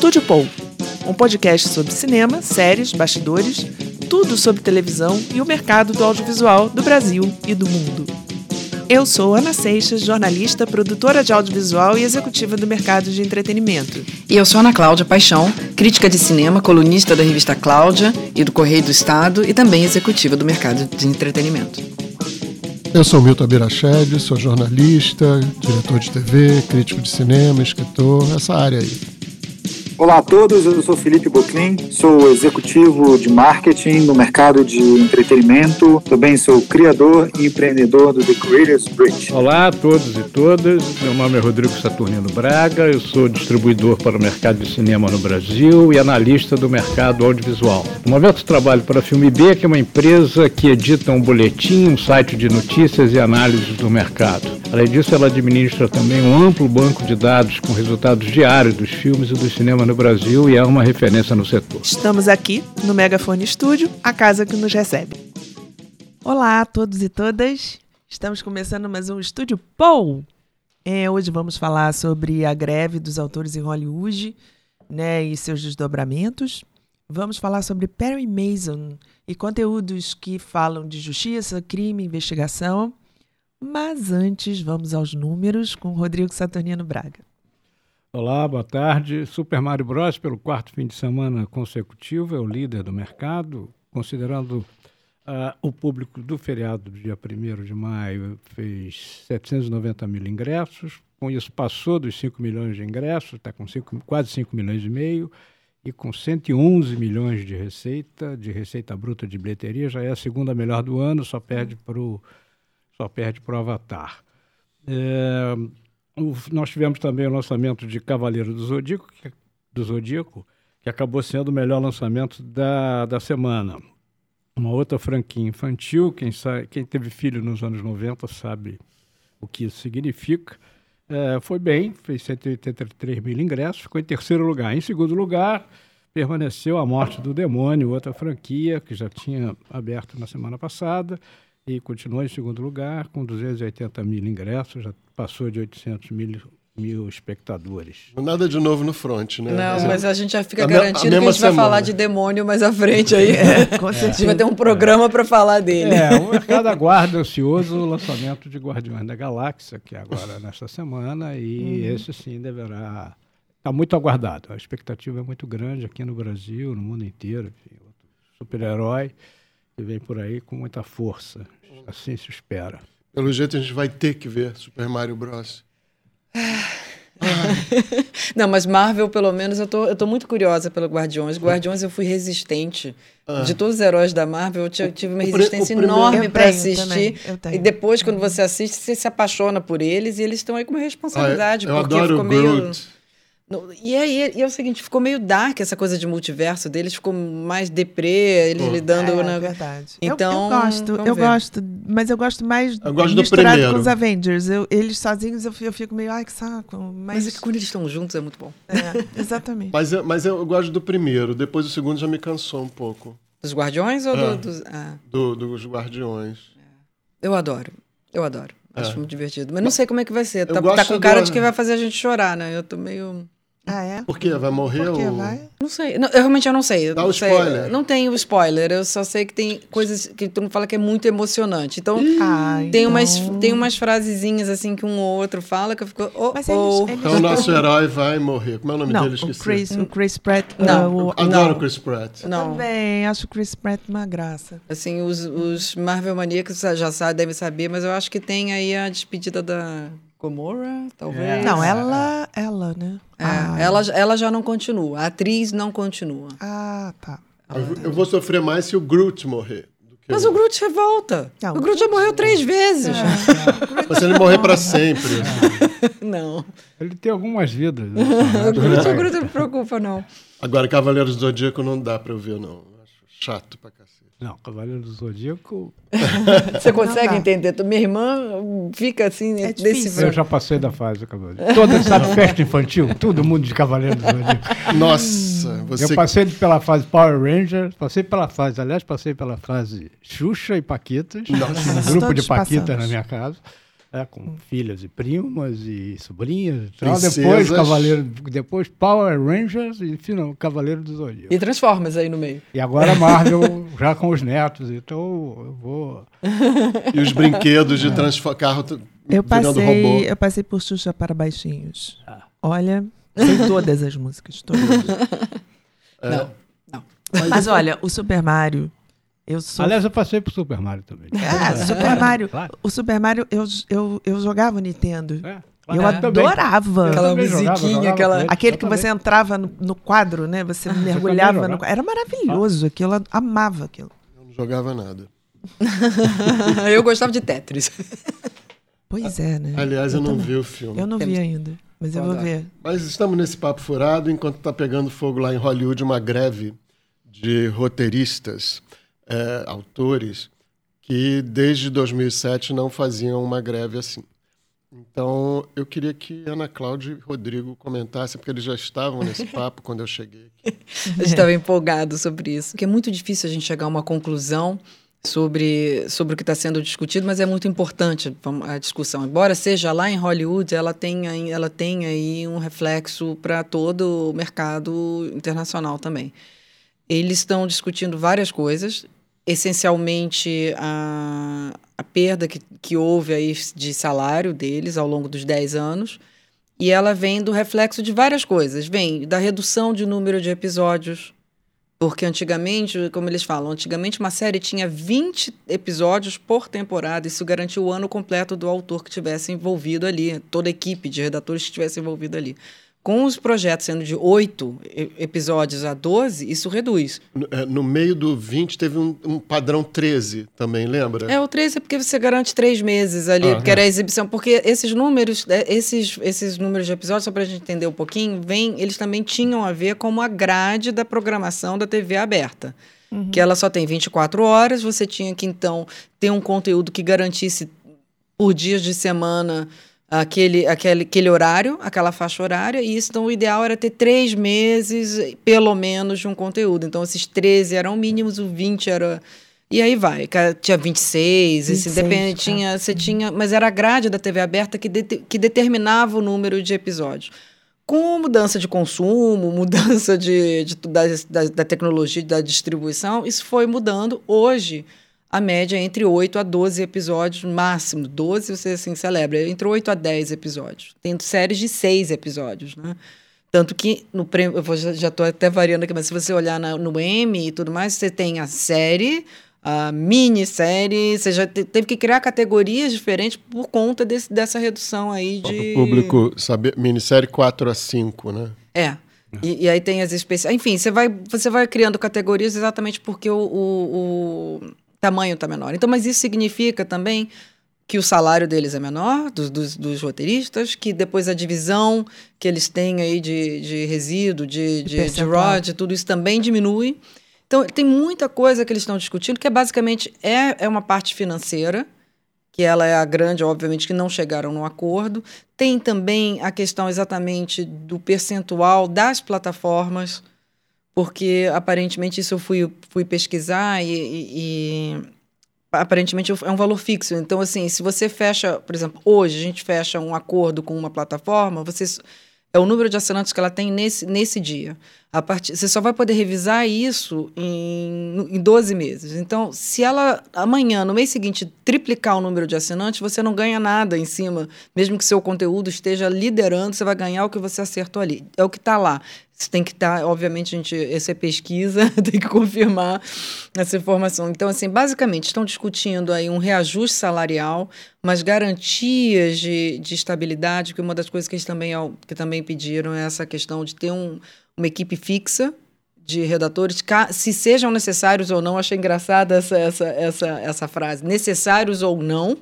Estúdio Paul, um podcast sobre cinema, séries, bastidores, tudo sobre televisão e o mercado do audiovisual do Brasil e do mundo. Eu sou Ana Seixas, jornalista, produtora de audiovisual e executiva do mercado de entretenimento. E eu sou Ana Cláudia Paixão, crítica de cinema, colunista da revista Cláudia e do Correio do Estado e também executiva do mercado de entretenimento. Eu sou Milton Abirached, sou jornalista, diretor de TV, crítico de cinema, escritor, essa área aí. Olá a todos, eu sou Felipe Boclin, sou executivo de marketing no mercado de entretenimento. Também sou criador e empreendedor do The Creators Bridge. Olá a todos e todas, meu nome é Rodrigo Saturnino Braga, eu sou distribuidor para o mercado de cinema no Brasil e analista do mercado audiovisual. No momento trabalho para a Filme B, que é uma empresa que edita um boletim, um site de notícias e análises do mercado. Além disso, ela administra também um amplo banco de dados com resultados diários dos filmes e do cinema no Brasil e é uma referência no setor. Estamos aqui no Megafone Estúdio, a casa que nos recebe. Olá a todos e todas. Estamos começando mais um Estúdio Paul. É, hoje vamos falar sobre a greve dos autores em Hollywood né, e seus desdobramentos. Vamos falar sobre Perry Mason e conteúdos que falam de justiça, crime, investigação. Mas antes, vamos aos números com Rodrigo Saturnino Braga. Olá, boa tarde. Super Mario Bros. pelo quarto fim de semana consecutivo é o líder do mercado, considerando uh, o público do feriado do dia 1 de maio, fez 790 mil ingressos. Com isso, passou dos 5 milhões de ingressos, está com cinco, quase 5 milhões e meio, e com 111 milhões de receita, de receita bruta de bilheteria, já é a segunda melhor do ano, só perde para o só perde Avatar. É, nós tivemos também o lançamento de Cavaleiro do Zodíaco, que, do Zodíaco, que acabou sendo o melhor lançamento da, da semana. Uma outra franquia infantil, quem, sabe, quem teve filho nos anos 90 sabe o que isso significa. É, foi bem, fez 183 mil ingressos, ficou em terceiro lugar. Em segundo lugar, permaneceu A Morte do Demônio, outra franquia que já tinha aberto na semana passada e continuou em segundo lugar, com 280 mil ingressos, já passou de 800 mil, mil espectadores. Nada de novo no front, né? Não, mas a gente já fica a garantido a que a gente semana. vai falar de demônio mais à frente aí. É, com certeza. A gente vai ter um programa é. para falar dele. É, o mercado aguarda ansioso o lançamento de Guardiões da Galáxia, que é agora nesta semana, e uhum. esse sim deverá... Está muito aguardado. A expectativa é muito grande aqui no Brasil, no mundo inteiro. Super-herói que vem por aí com muita força. Assim se espera. Pelo jeito a gente vai ter que ver Super Mario Bros. Não, mas Marvel, pelo menos, eu tô, eu tô muito curiosa pelo Guardiões. Guardiões eu fui resistente. Ah. De todos os heróis da Marvel, eu tive uma resistência enorme para assistir. E depois, quando você assiste, você se apaixona por eles e eles estão aí com uma responsabilidade. Ah, eu porque adoro ficou meio. E aí e é o seguinte, ficou meio dark essa coisa de multiverso deles, ficou mais deprê, eles Pô. lidando é, na. verdade. Então, eu, eu gosto, eu ver. gosto, mas eu gosto mais eu gosto misturado com os Avengers. Eu, eles sozinhos eu, eu fico meio, ai, que saco. Mas, mas é que quando eles estão juntos é muito bom. É, exatamente. mas, eu, mas eu gosto do primeiro, depois o segundo já me cansou um pouco. Dos Guardiões ou é, do, dos. Ah. Do, dos Guardiões. Eu adoro, eu adoro. Acho é. muito divertido. Mas não sei como é que vai ser. Tá, tá com cara de que vai fazer a gente chorar, né? Eu tô meio. Ah, é? Por quê? Vai morrer? Por quê? Ou... Vai? Não sei. Não, eu realmente eu não sei. Dá o spoiler. Não tenho spoiler. Eu só sei que tem coisas que tu não fala que é muito emocionante. Então, ah, tem, então... Umas, tem umas frasezinhas assim que um ou outro fala que eu fico. Oh, Mas oh. Eles, Então o nosso herói vai morrer. Como é o nome não, dele? Esqueci. O Chris, o Chris Pratt. Não. Uh, o, Adoro não. o Chris Pratt. Não. Também, acho o Chris Pratt uma graça. Assim, os, os Marvel maníacos já sabem, devem saber, mas eu acho que tem aí a despedida da Gomorra, talvez. É. Não, ela, ela, né? É, ah. ela, ela já não continua. A atriz não continua. Ah, tá. Eu, eu vou sofrer mais se o Groot morrer. Mas o Groot revolta. Não, o Groot já morreu três vezes. É. Mas se ele morrer para sempre. Não. Ele tem algumas vidas. Né? o, Groot, o Groot não me preocupa, não. Agora, Cavaleiros do Zodíaco não dá para eu ver, não. Acho chato pra cacete. Não, Cavaleiro do Zodíaco. Você consegue entender? Minha irmã fica assim é desse Eu já passei da fase do Cavaleiro. Toda, sabe, festa infantil? Todo mundo de Cavaleiro do Zodíaco. Nossa, você. Eu passei pela fase Power Rangers, passei pela fase, aliás, passei pela fase Xuxa e Paquitas. Nossa. Um grupo de Paquitas passamos. na minha casa. É, com filhas e primas e sobrinhas e tal. Depois, Cavaleiro, depois Power Rangers e final, Cavaleiro do Zodíaco. E Transformers aí no meio. E agora Marvel já com os netos, então eu vou. e os brinquedos de é. transformar carro eu passei, robô. Eu passei por Xuxa para Baixinhos. Ah. Olha, sei todas as músicas, todas. É. Não, não. Mas olha, o Super Mario eu sou... Aliás, eu passei pro Super Mario também. É, Super Mario. Claro. O Super Mario, eu, eu, eu jogava Nintendo. É. Eu adorava. Aquela musiquinha, jogava, aquela... Aquele que você entrava no, no, quadro, né? Você mergulhava no Era maravilhoso aquilo, eu amava aquilo. Eu não jogava nada. eu gostava de Tetris. Pois é, né? Aliás, eu, eu não vi o filme. Eu não vi ainda, mas eu vou ver. Mas estamos nesse papo furado, enquanto está pegando fogo lá em Hollywood uma greve de roteiristas é, autores que desde 2007 não faziam uma greve assim. Então, eu queria que Ana Cláudia e Rodrigo comentassem, porque eles já estavam nesse papo quando eu cheguei aqui. Eu estava empolgado sobre isso, porque é muito difícil a gente chegar a uma conclusão sobre, sobre o que está sendo discutido, mas é muito importante a discussão. Embora seja lá em Hollywood, ela tem, ela tem aí um reflexo para todo o mercado internacional também. Eles estão discutindo várias coisas, essencialmente a, a perda que, que houve aí de salário deles ao longo dos 10 anos. E ela vem do reflexo de várias coisas. Vem da redução de número de episódios, porque antigamente, como eles falam, antigamente uma série tinha 20 episódios por temporada. Isso garantia o ano completo do autor que tivesse envolvido ali, toda a equipe de redatores que estivesse envolvido ali. Com os projetos sendo de 8 episódios a 12, isso reduz. No, é, no meio do 20 teve um, um, padrão 13 também, lembra? É, o 13 é porque você garante três meses ali, ah, porque é. era a exibição. Porque esses números, é, esses, esses números de episódios, só para a gente entender um pouquinho, vem, eles também tinham a ver com a grade da programação da TV aberta. Uhum. Que ela só tem 24 horas, você tinha que então ter um conteúdo que garantisse por dias de semana aquele, aquele, aquele horário, aquela faixa horária, e isso, então o ideal era ter três meses, pelo menos, de um conteúdo. Então, esses 13 eram mínimos, o 20 era. E aí vai, tinha 26, 26 esse depende, tá. tinha, você tinha, mas era a grade da TV aberta que, de, que determinava o número de episódios. Com mudança de consumo, mudança de, de da, da, da tecnologia, da distribuição, isso foi mudando. Hoje, a média é entre 8 a 12 episódios, máximo. 12 você assim celebra, entre 8 a 10 episódios. Tem séries de 6 episódios, né? Tanto que no prêmio, eu vou, já estou até variando aqui, mas se você olhar na, no Emmy e tudo mais, você tem a série, a minissérie, você já te, teve que criar categorias diferentes por conta desse, dessa redução aí de. O público saber, minissérie 4 a 5, né? É. E, e, aí tem as especiais. Enfim, você vai, você vai criando categorias exatamente porque o, o tamanho está menor. Então, mas isso significa também que o salário deles é menor, dos, dos, dos, roteiristas, que depois a divisão que eles têm aí de, de resíduo, de, de, de rod, tudo isso também diminui. Então, tem muita coisa que eles estão discutindo, que é basicamente é, é uma parte financeira, que ela é a grande, obviamente, que não chegaram no acordo. Tem também a questão exatamente do percentual das plataformas porque aparentemente isso eu fui, fui pesquisar e, e, e, aparentemente é um valor fixo. Então, assim, se você fecha, por exemplo, hoje a gente fecha um acordo com uma plataforma, você é o número de assinantes que ela tem nesse, nesse dia. A. Você só vai poder revisar isso em, em 12 meses. Então, se ela amanhã, no mês seguinte, triplicar o número de assinantes, você não ganha nada em cima. Mesmo que seu conteúdo esteja liderando, você vai ganhar o que você acertou ali. É o que está lá. Você tem que estar, tá, obviamente, gente, essa é pesquisa, tem que confirmar essa informação. Então, assim, basicamente, estão discutindo aí um reajuste salarial, mas garantias de, de estabilidade, que uma das coisas que eles também, que também pediram é essa questão de ter um uma equipe fixa de redatores, se sejam necessários ou não. Achei engraçada essa, essa, essa, essa frase. Necessários ou não.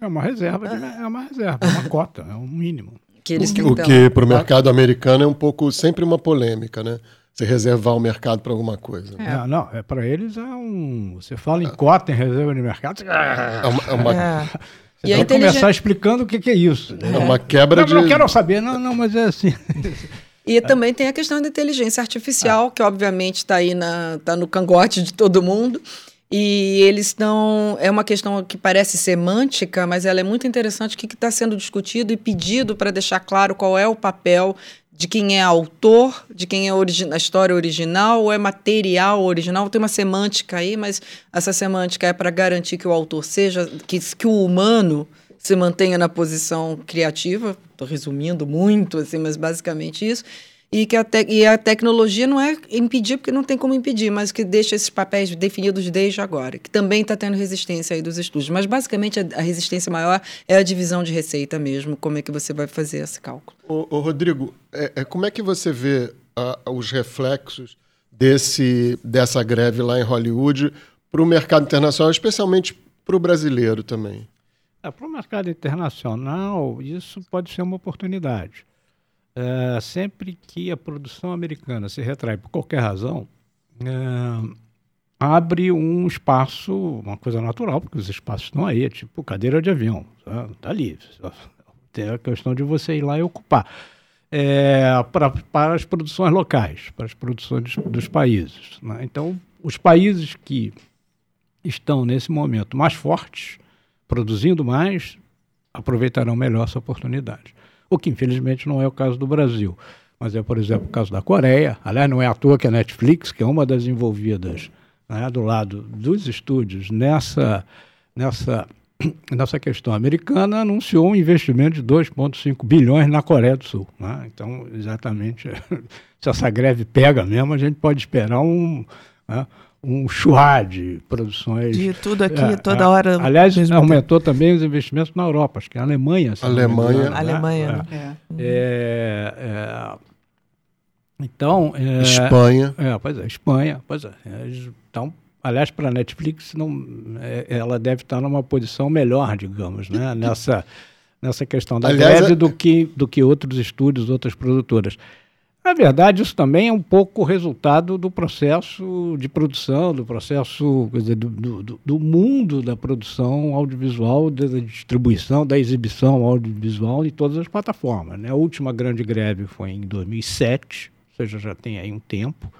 É uma reserva, de, é uma reserva, é uma cota, é um mínimo. Que eles o que, o que para o mercado americano é um pouco sempre uma polêmica, né? Você reservar o mercado para alguma coisa. É. Não, não, é para eles é um. Você fala em cota em reserva de mercado. É uma, é uma... É. Você e vai começar explicando o que, que é isso. É uma quebra não, de. Não quero saber, não, não, mas é assim. E é. também tem a questão da inteligência artificial, é. que obviamente está aí na, tá no cangote de todo mundo. E eles estão. É uma questão que parece semântica, mas ela é muito interessante. O que está sendo discutido e pedido para deixar claro qual é o papel de quem é autor, de quem é a história original ou é material original. Tem uma semântica aí, mas essa semântica é para garantir que o autor seja, que, que o humano se mantenha na posição criativa. Estou resumindo muito, assim, mas basicamente isso e que a, te e a tecnologia não é impedir, porque não tem como impedir, mas que deixa esses papéis definidos desde agora, que também está tendo resistência aí dos estudos. Mas, basicamente, a, a, resistência maior é a divisão de receita mesmo, como é que você vai fazer esse cálculo. Ô, ô Rodrigo, é, é, como é que você vê os reflexos desse, dessa greve lá em Hollywood para o mercado internacional, especialmente para o brasileiro também? É, para o mercado internacional, isso pode ser uma oportunidade. É, sempre que a produção americana se retrai por qualquer razão, é, abre um espaço, uma coisa natural, porque os espaços estão aí, é tipo cadeira de avião, está ali. Tem a questão de você ir lá e ocupar. É, pra, para as produções locais, para as produções dos países. Né? Então, os países que estão nesse momento mais fortes, produzindo mais, aproveitarão melhor essa oportunidade o que infelizmente não é o caso do Brasil. Mas é, por exemplo, o caso da Coreia. Aliás, não é à toa que a Netflix, que é uma das envolvidas né, do lado dos estúdios nessa, nessa, nessa questão americana, anunciou um investimento de 2,5 bilhões na Coreia do Sul. Né? Então, exatamente, se essa greve pega mesmo, a gente pode esperar um. Né, um churrá de produções. De tudo aqui, é, toda hora. Aliás, aumentou tempo. também os investimentos na Europa, acho que a Alemanha. Alemanha. Engano, Alemanha. Né? É. É. é. então. É, Espanha. É, pois é, Espanha. Pois é. Então, aliás, para a Netflix, não, ela deve estar numa posição melhor, digamos, né? nessa, nessa questão da aliás, greve do, que, do que outros estúdios, outras produtoras. Na verdade, isso também é um pouco resultado do processo de produção, do processo dizer, do, do, do, mundo da produção audiovisual, da distribuição, da exibição audiovisual em todas as plataformas. Né? A última grande greve foi em 2007, ou seja, já tem aí um tempo.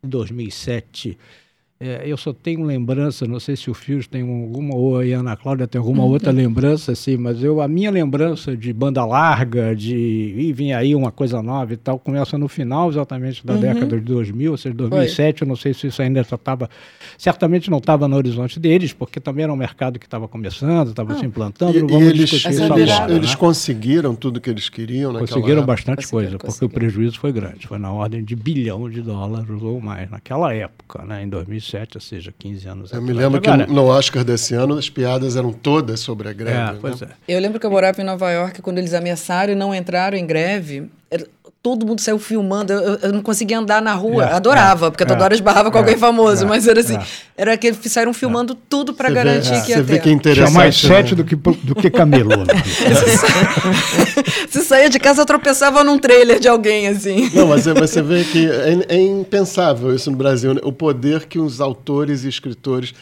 Em 2007 é, eu só tenho lembrança, não sei se o Fios tem alguma, ou a Ana Cláudia tem alguma outra lembrança, assim, mas eu, a minha lembrança de banda larga, de e vinha aí uma coisa nova e tal, começa no final exatamente da uhum. década de 2000, ou seja, 2007, Foi. eu não sei se isso ainda estava, certamente não estava no horizonte deles, porque também era um mercado que estava começando, estava ah. se implantando, e, vamos eles, discutir isso agora. Eles né? conseguiram tudo que eles queriam Conseguiram época. bastante coisa, porque o prejuízo foi grande, foi na ordem de bilhão de dólares ou mais, naquela época, né, em 2007 2007, ou seja, 15 anos Eu atrás. me lembro Agora, que no Oscar desse ano as piadas eram todas sobre a greve. É, né? pois é. Eu lembro que eu morava em Nova York quando eles ameaçaram e não entraram em greve todo mundo saiu filmando. Eu, eu não conseguia andar na rua. É, Adorava, é, porque toda é, hora esbarrava com alguém famoso. mas era assim, era que eles saíram filmando tudo para garantir vê, que ia Você vê que é interessante. mais sete né? do que, do que camelô. Né? Se saía de casa, tropeçava num trailer de alguém, assim. Não, mas você vê que é, é impensável isso no Brasil. Né? O poder que os autores e escritores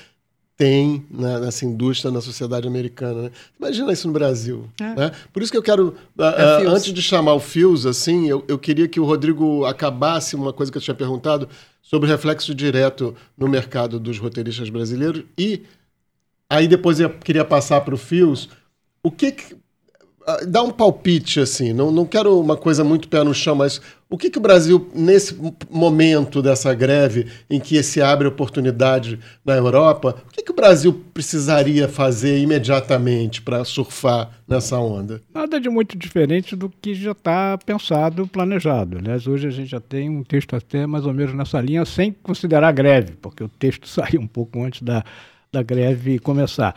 tem na, nessa indústria, na sociedade americana. Né? Imagina isso no Brasil. É. Né? Por isso que eu quero, uh, uh, antes de chamar o Fios, assim, eu, eu queria que o Rodrigo acabasse uma coisa que eu tinha perguntado sobre o reflexo direto no mercado dos roteiristas brasileiros e aí depois eu queria passar para o Fios. O que, que ah, dá um palpite, assim, não, não quero uma coisa muito pé no chão, mas o que, que o Brasil, nesse momento dessa greve, em que se abre oportunidade na Europa, o que, que o Brasil precisaria fazer imediatamente para surfar nessa onda? Nada de muito diferente do que já está pensado, planejado. Aliás, hoje a gente já tem um texto até mais ou menos nessa linha, sem considerar a greve, porque o texto saiu um pouco antes da, da greve começar.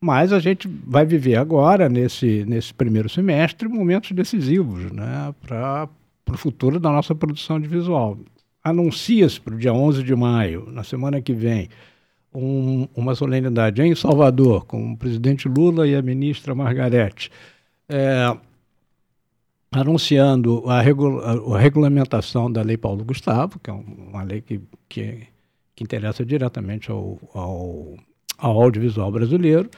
Mas a gente vai viver agora, nesse, nesse primeiro semestre, momentos decisivos né, para o futuro da nossa produção de visual. Anuncia-se para o dia 11 de maio, na semana que vem, um, uma solenidade em Salvador, com o presidente Lula e a ministra Margarete, é, anunciando a, regula a, regulamentação da Lei Paulo Gustavo, que é uma lei que, que, que interessa diretamente ao, ao, ao audiovisual brasileiro.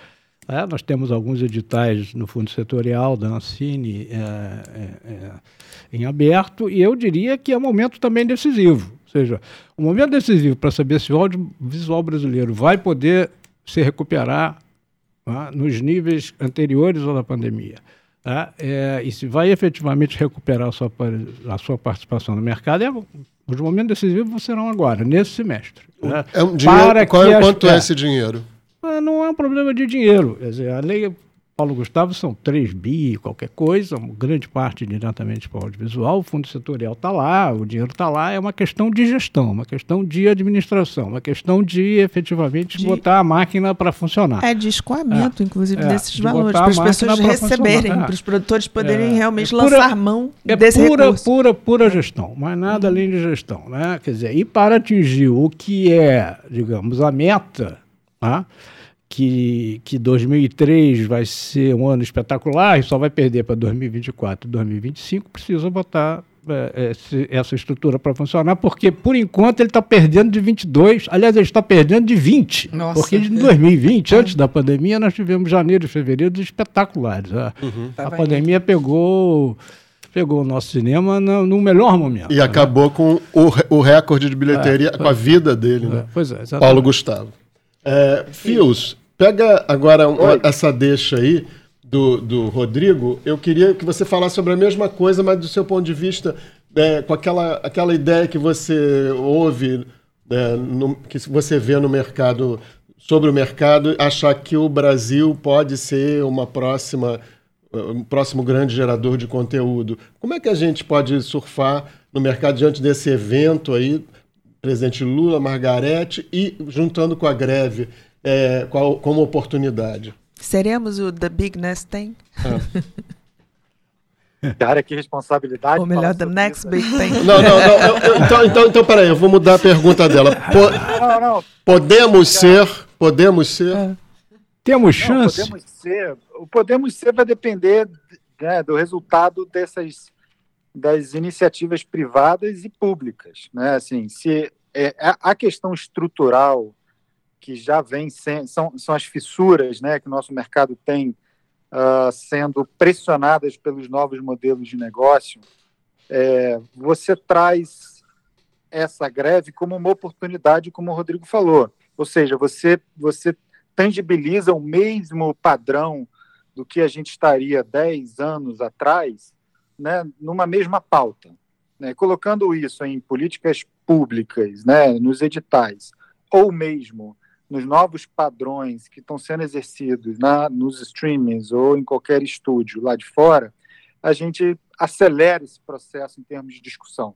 É, nós temos alguns editais no Fundo Setorial da Ancine é, é, é, em aberto, e eu diria que é um momento também decisivo. Ou seja, o momento decisivo para saber se o audiovisual brasileiro vai poder se recuperar tá, nos níveis anteriores à pandemia. Tá? E se vai efetivamente recuperar a sua, a sua participação no mercado, é, os momentos decisivos serão agora, nesse semestre. Né? É um dinheiro, Para qual, é quanto é esse dinheiro? Não é um problema de dinheiro. Quer dizer, a lei Paulo Gustavo são 3 bi, qualquer coisa, grande parte diretamente para o audiovisual, o fundo setorial está lá, o dinheiro está lá, é uma questão de gestão, uma questão de administração, uma questão de efetivamente de... botar a máquina para funcionar. É de escoamento, é, inclusive, é, desses de valores, para as pessoas receberem, para os produtores poderem é, realmente é pura, lançar mão é desse pura, recurso. pura, pura gestão, mas nada uhum. além de gestão. Né? Quer dizer, e para atingir o que é, digamos, a meta, né? Que, que 2003 vai ser um ano espetacular e só vai perder para 2024 e 2025, precisa botar é, essa estrutura para funcionar, porque por enquanto ele está perdendo de 22, aliás, ele está perdendo de 20. Nossa. Porque em 2020, antes da pandemia, nós tivemos janeiro e fevereiro espetaculares. A, uhum. a pandemia pegou pegou o nosso cinema no, no melhor momento. E né? acabou com o, o recorde de bilheteria, é, com a vida dele, né? Pois é, Paulo Gustavo. É, Fios, pega agora uma, essa deixa aí do, do Rodrigo. Eu queria que você falasse sobre a mesma coisa, mas do seu ponto de vista, é, com aquela, aquela ideia que você ouve, é, no, que você vê no mercado, sobre o mercado, achar que o Brasil pode ser uma próxima um próximo grande gerador de conteúdo. Como é que a gente pode surfar no mercado diante desse evento aí, presidente Lula, Margarete, e juntando com a greve, é, qual, como oportunidade. Seremos o The Big Nest Thing? Ah. Cara, que responsabilidade. Ou melhor, The Next isso. Big Thing. Não, não, não. Eu, eu, então, então, então, peraí, eu vou mudar a pergunta dela. Po não, não. Podemos ser, podemos ser. É. Temos chance? Não, podemos ser. O podemos ser vai depender né, do resultado dessas das iniciativas privadas e públicas, né? Assim, se é, a questão estrutural que já vem são, são as fissuras né, que o nosso mercado tem uh, sendo pressionadas pelos novos modelos de negócio, é, você traz essa greve como uma oportunidade, como o Rodrigo falou. Ou seja, você, você tangibiliza o mesmo padrão do que a gente estaria 10 anos atrás, né, numa mesma pauta. Né, colocando isso em políticas públicas, né, nos editais, ou mesmo nos novos padrões que estão sendo exercidos na, nos streamings ou em qualquer estúdio lá de fora, a gente acelera esse processo em termos de discussão.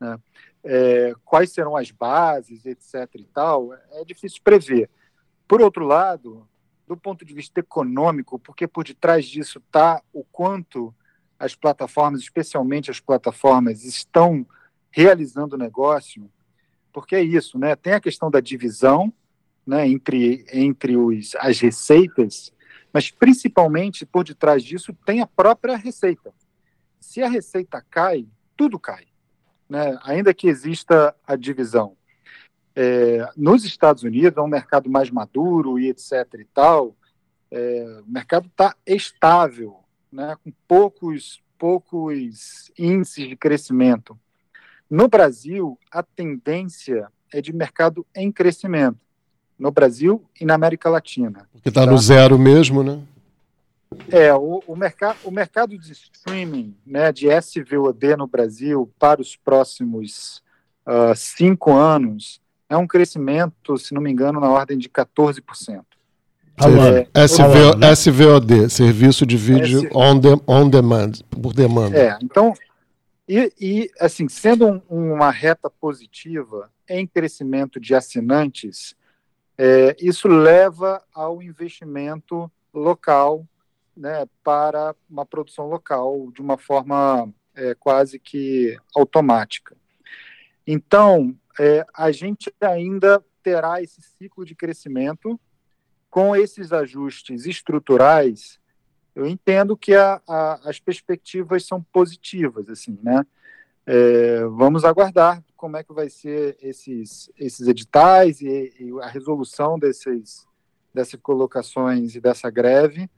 Né? É, quais serão as bases, etc. e tal, é difícil prever. Por outro lado, do ponto de vista econômico, porque por detrás disso está o quanto as plataformas, especialmente as plataformas, estão realizando o negócio, porque é isso, né? Tem a questão da divisão, né, entre, entre os, as receitas, mas principalmente por detrás disso tem a própria receita. Se a receita cai, tudo cai, né, ainda que exista a divisão. É, nos Estados Unidos, é um mercado mais maduro e etc. e tal, é, o mercado está estável, né, com poucos, poucos índices de crescimento. No Brasil, a tendência é de mercado em crescimento no Brasil e na América Latina. Porque está tá? no zero mesmo, né? É, o, o, mercado, o mercado de streaming, né, de SVOD no Brasil para os próximos uh, cinco anos é um crescimento, se não me engano, na ordem de 14%. É, SV, né? SVOD, Serviço de Vídeo on, de, on Demand, por demanda. É, então, e, e assim, sendo um, uma reta positiva em crescimento de assinantes, é, isso leva ao investimento local né, para uma produção local de uma forma é, quase que automática. Então, é, a gente ainda terá esse ciclo de crescimento com esses ajustes estruturais. Eu entendo que a, a, as perspectivas são positivas, assim, né? É, vamos aguardar como é que vai ser esses, esses editais e, e, a resolução desses, dessas colocações e dessa greve,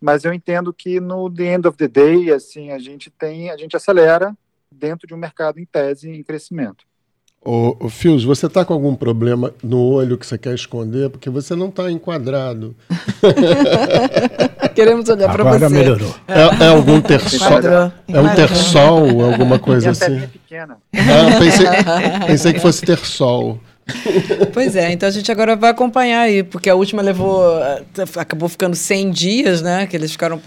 mas eu entendo que no the end of the day, assim, a gente tem, a gente acelera dentro de um mercado em tese em crescimento. Ô, ô Fios, você está com algum problema no olho que você quer esconder? Porque você não está enquadrado. Queremos olhar para você. melhorou. É, é algum terçol? É um terçol, alguma coisa assim? Pequena. Ah, pensei, pensei que fosse terçol. Pois é, então a gente agora vai acompanhar aí, porque a última levou. Acabou ficando 100 dias, né? Que eles ficaram.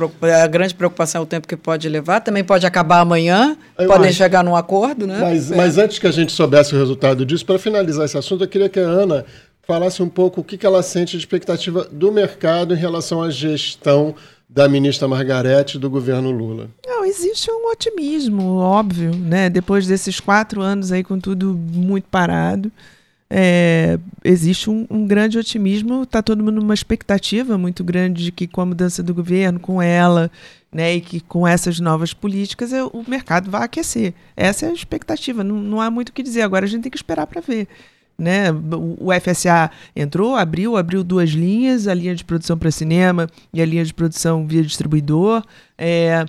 A grande preocupação é o tempo que pode levar. Também pode acabar amanhã, eu podem acho. chegar num acordo, né? Mas, é. mas antes que a gente soubesse o resultado disso, para finalizar esse assunto, eu queria que a Ana falasse um pouco o que, que ela sente de expectativa do mercado em relação à gestão da ministra Margarete do governo Lula. Não, existe um otimismo, óbvio, né? Depois desses quatro anos aí com tudo muito parado é, existe um, um, grande otimismo, está todo mundo numa expectativa muito grande de que com a mudança do governo, com ela, né, e que com essas novas políticas é, o mercado vai aquecer. Essa é a expectativa, não, não há muito o que dizer. Agora a gente tem que esperar para ver. Né? O, FSA entrou, abriu, abriu duas linhas, a linha de produção para cinema e a linha de produção via distribuidor. É,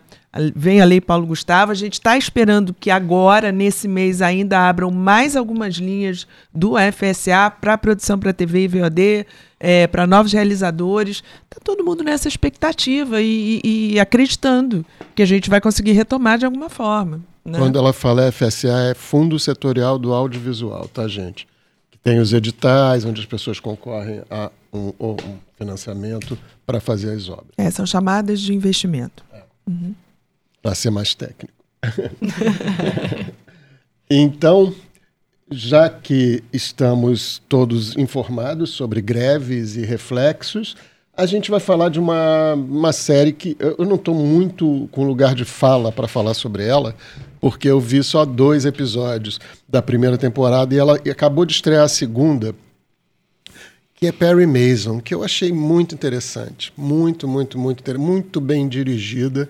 Vem a Lei Paulo Gustavo. A gente está esperando que agora, nesse mês, ainda abram mais algumas linhas do FSA para produção para TV e VOD, é, para novos realizadores. Está todo mundo nessa expectativa e, e, e, acreditando que a gente vai conseguir retomar de alguma forma. Né? Quando ela fala FSA, é Fundo Setorial do Audiovisual, tá, gente? Tem os editais, onde as pessoas concorrem a um, um financiamento para fazer as obras. É, são chamadas de investimento. É. Uhum para ser mais técnico. então, já que estamos todos informados sobre greves e reflexos, a gente vai falar de uma, uma série que eu não estou muito com lugar de fala para falar sobre ela, porque eu vi só dois episódios da primeira temporada e ela acabou de estrear a segunda, que é Perry Mason, que eu achei muito interessante, muito, muito, muito, muito bem dirigida.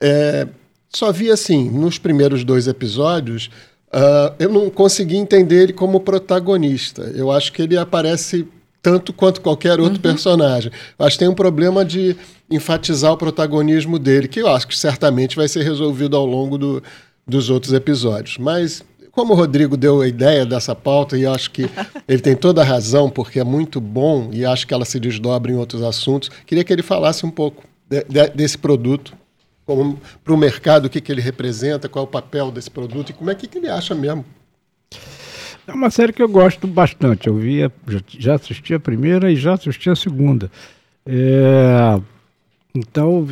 É, só vi assim, nos primeiros dois episódios, uh, eu não consegui entender ele como protagonista. Eu acho que ele aparece tanto quanto qualquer outro uhum. personagem. Que tem um problema de enfatizar o protagonismo dele, que eu acho que certamente vai ser resolvido ao longo do, dos outros episódios. Mas como o Rodrigo deu a ideia dessa pauta, e acho que ele tem toda a razão, porque é muito bom, e acho que ela se desdobra em outros assuntos, queria que ele falasse um pouco de, de, desse produto para o mercado, o que, que ele representa, qual é o papel desse produto e como é que, que ele acha mesmo. É uma série que eu gosto bastante. Eu via, já, já assisti a primeira e já assisti a segunda. É, então,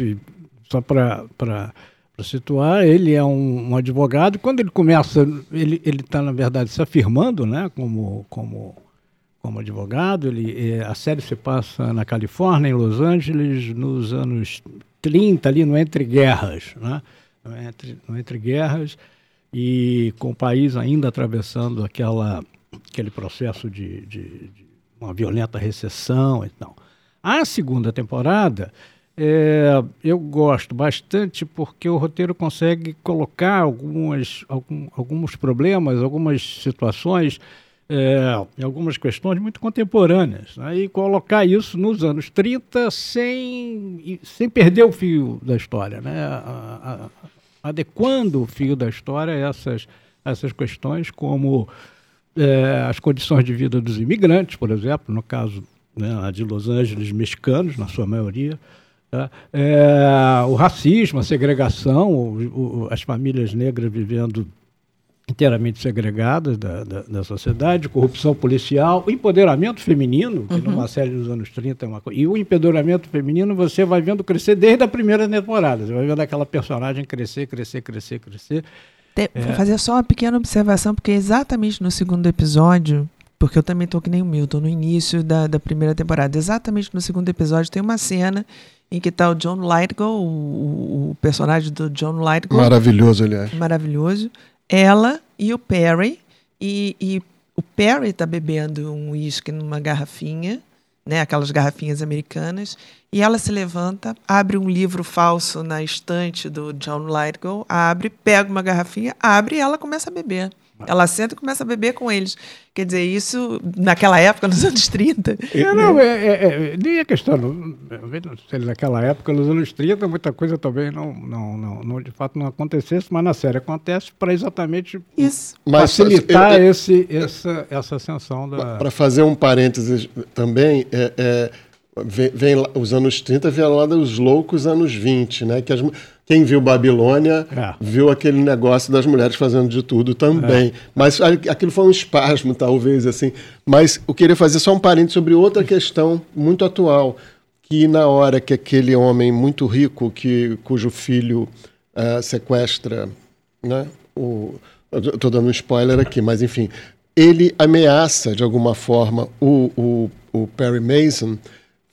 só para situar, ele é um, um, advogado. Quando ele começa, ele está, na verdade, se afirmando né, como, como, como advogado. Ele, é, a série se passa na Califórnia, em Los Angeles, nos anos 30, ali no Entre Guerras, né? no, entre, no Entre Guerras, e com o país ainda atravessando aquela, aquele processo de, de, de uma violenta recessão e tal. A segunda temporada, é, eu gosto bastante porque o roteiro consegue colocar algumas, algum, alguns problemas, algumas situações é, algumas questões muito contemporâneas, né? e colocar isso nos anos 30 sem, sem perder o fio da história, né? A, a, adequando o fio da história a essas, essas questões, como é, as condições de vida dos imigrantes, por exemplo, no caso né, de Los Angeles, mexicanos, na sua maioria? É, o racismo, a segregação, o, o, as famílias negras vivendo inteiramente segregadas da, da, da, sociedade, corrupção policial, empoderamento feminino, que uhum. numa série dos anos 30 é uma coisa. E o empoderamento feminino você vai vendo crescer desde a primeira temporada. Você vai vendo aquela personagem crescer, crescer, crescer, crescer. Te, é. Vou fazer só uma pequena observação, porque exatamente no segundo episódio, porque eu também estou que nem o Milton, no início da, da primeira temporada, exatamente no segundo episódio tem uma cena em que está o John Lithgow, o, o, personagem do John Lithgow. Maravilhoso, aliás. Maravilhoso ela e o Perry. E, e o Perry está bebendo um uísque numa garrafinha, né, aquelas garrafinhas americanas, e ela se levanta, abre um livro falso na estante do John Lithgow, abre, pega uma garrafinha, abre e ela começa a beber. Ela senta e começa a beber com eles. Quer dizer, isso naquela época, nos anos 30. É, não, é, é, é, nem a questão, não, naquela época, nos anos 30, muita coisa também não, não, não, não de fato não acontecesse, mas na série acontece para exatamente isso. facilitar eu, eu, esse, essa, essa ascensão da. Para fazer um parênteses também, é, é vem, vem, os anos 30 vieram lá dos loucos anos 20, né? Que as, quem viu Babilônia é. viu aquele negócio das mulheres fazendo de tudo também. É. Mas aquilo foi um espasmo, talvez, assim. Mas eu queria fazer só um parênteses sobre outra questão muito atual, que na hora que aquele homem muito rico, que, cujo filho uh, sequestra, né? O, Estou dando um spoiler aqui, mas enfim, ele ameaça de alguma forma o, o, o Perry Mason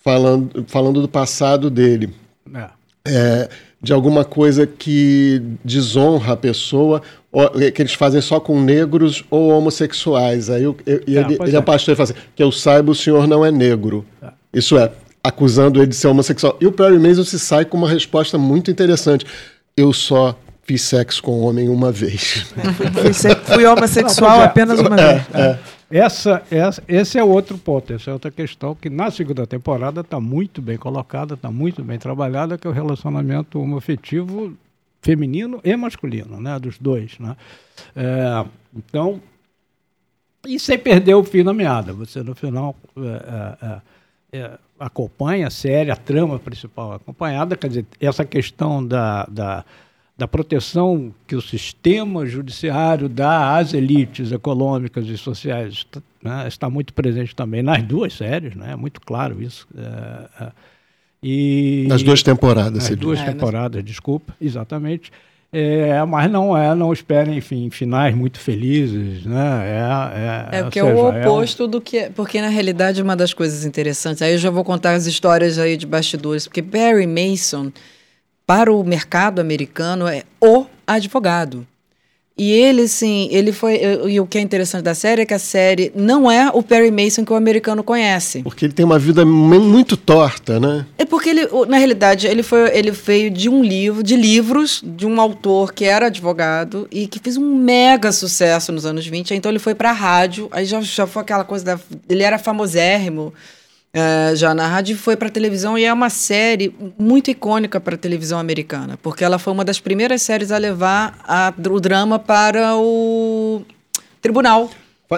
falando, falando do passado dele. É. É, de alguma coisa que desonra a pessoa, ou, que eles fazem só com negros ou homossexuais. Aí eu, eu, ah, ele, ele é. é pastor e fala assim, que eu saiba, o senhor não é negro. Ah. Isso é, acusando ele de ser homossexual. E o Perry Mason se sai com uma resposta muito interessante. Eu só fiz sexo com homem uma vez. fui, fui homossexual não, é. apenas uma é, vez. É. Essa, essa, esse é outro ponto, essa é outra questão que na segunda temporada está muito bem colocada, está muito bem trabalhada, que é o relacionamento homoafetivo feminino e masculino, né, dos dois, né? É, então, e sem perder o fim da meada, você no final é, é, é, é acompanha a série, a trama principal acompanhada, quer dizer, essa questão da, da da proteção que o sistema judiciário dá às elites econômicas e sociais né, está muito presente também nas duas séries, né, é muito claro isso. É, é, e, nas duas temporadas. Nas duas diz. temporadas, desculpa, exatamente. É, mas não é, não esperem, enfim, finais muito felizes, né? É, é, é porque é o é oposto do que. Porque, na realidade, uma das coisas interessantes. Aí eu já vou contar as histórias aí de bastidores, porque Barry Mason para o mercado americano é o advogado. E ele, sim, ele foi. E o que é interessante da série é que a série não é o Perry Mason que o americano conhece. Porque ele tem uma vida muito torta, né? É porque ele, na realidade, ele, foi, ele veio de um livro, de livros, de um autor que era advogado e que fez um mega sucesso nos anos 20. Então ele foi para a rádio, aí já, já foi aquela coisa da. Ele era famosérrimo é, já na rádio foi para televisão e é uma série muito icônica para a televisão americana, porque ela foi uma das primeiras séries a levar a, o drama para o tribunal